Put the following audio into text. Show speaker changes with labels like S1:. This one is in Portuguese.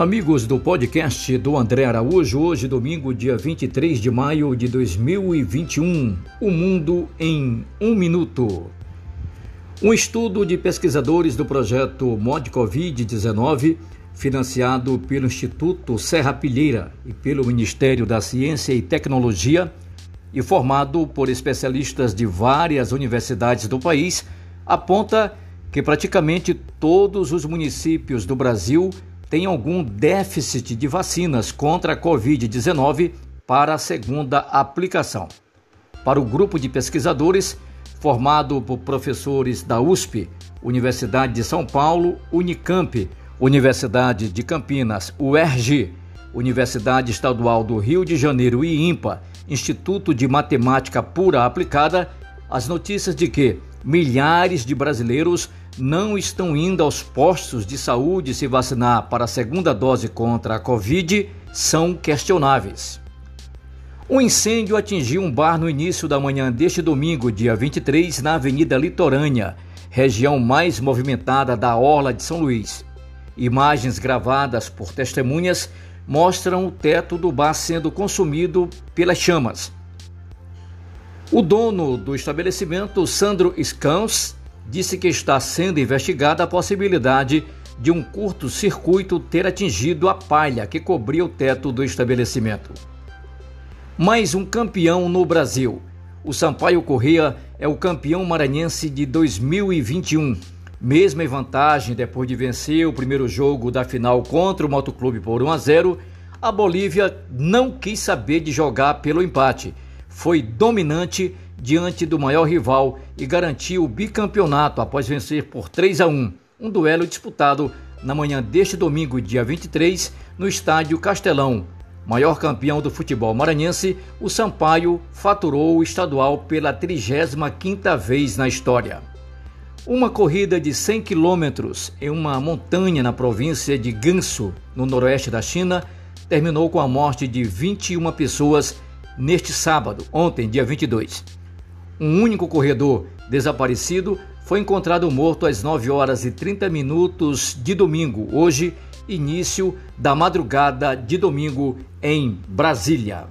S1: Amigos do podcast do André Araújo, hoje, domingo, dia 23 de maio de 2021. O Mundo em um Minuto. Um estudo de pesquisadores do projeto Mod Covid-19, financiado pelo Instituto Serra Pilheira e pelo Ministério da Ciência e Tecnologia, e formado por especialistas de várias universidades do país, aponta que praticamente todos os municípios do Brasil têm algum déficit de vacinas contra a Covid-19 para a segunda aplicação. Para o grupo de pesquisadores, formado por professores da USP, Universidade de São Paulo, Unicamp, Universidade de Campinas, UERJ, Universidade Estadual do Rio de Janeiro e IMPA, Instituto de Matemática Pura Aplicada, as notícias de que milhares de brasileiros não estão indo aos postos de saúde se vacinar para a segunda dose contra a Covid são questionáveis. Um incêndio atingiu um bar no início da manhã deste domingo, dia 23, na Avenida Litorânea, região mais movimentada da Orla de São Luís. Imagens gravadas por testemunhas mostram o teto do bar sendo consumido pelas chamas. O dono do estabelecimento, Sandro Scans, disse que está sendo investigada a possibilidade de um curto-circuito ter atingido a palha que cobria o teto do estabelecimento. Mais um campeão no Brasil. O Sampaio Corrêa é o campeão maranhense de 2021 mesma em vantagem depois de vencer o primeiro jogo da final contra o Motoclube por 1 a 0, a Bolívia não quis saber de jogar pelo empate. Foi dominante diante do maior rival e garantiu o bicampeonato após vencer por 3 a 1, um duelo disputado na manhã deste domingo, dia 23, no estádio Castelão. Maior campeão do futebol maranhense, o Sampaio faturou o estadual pela 35ª vez na história. Uma corrida de 100 quilômetros em uma montanha na província de Gansu, no noroeste da China, terminou com a morte de 21 pessoas neste sábado, ontem, dia 22. Um único corredor desaparecido foi encontrado morto às 9 horas e 30 minutos de domingo, hoje, início da madrugada de domingo em Brasília.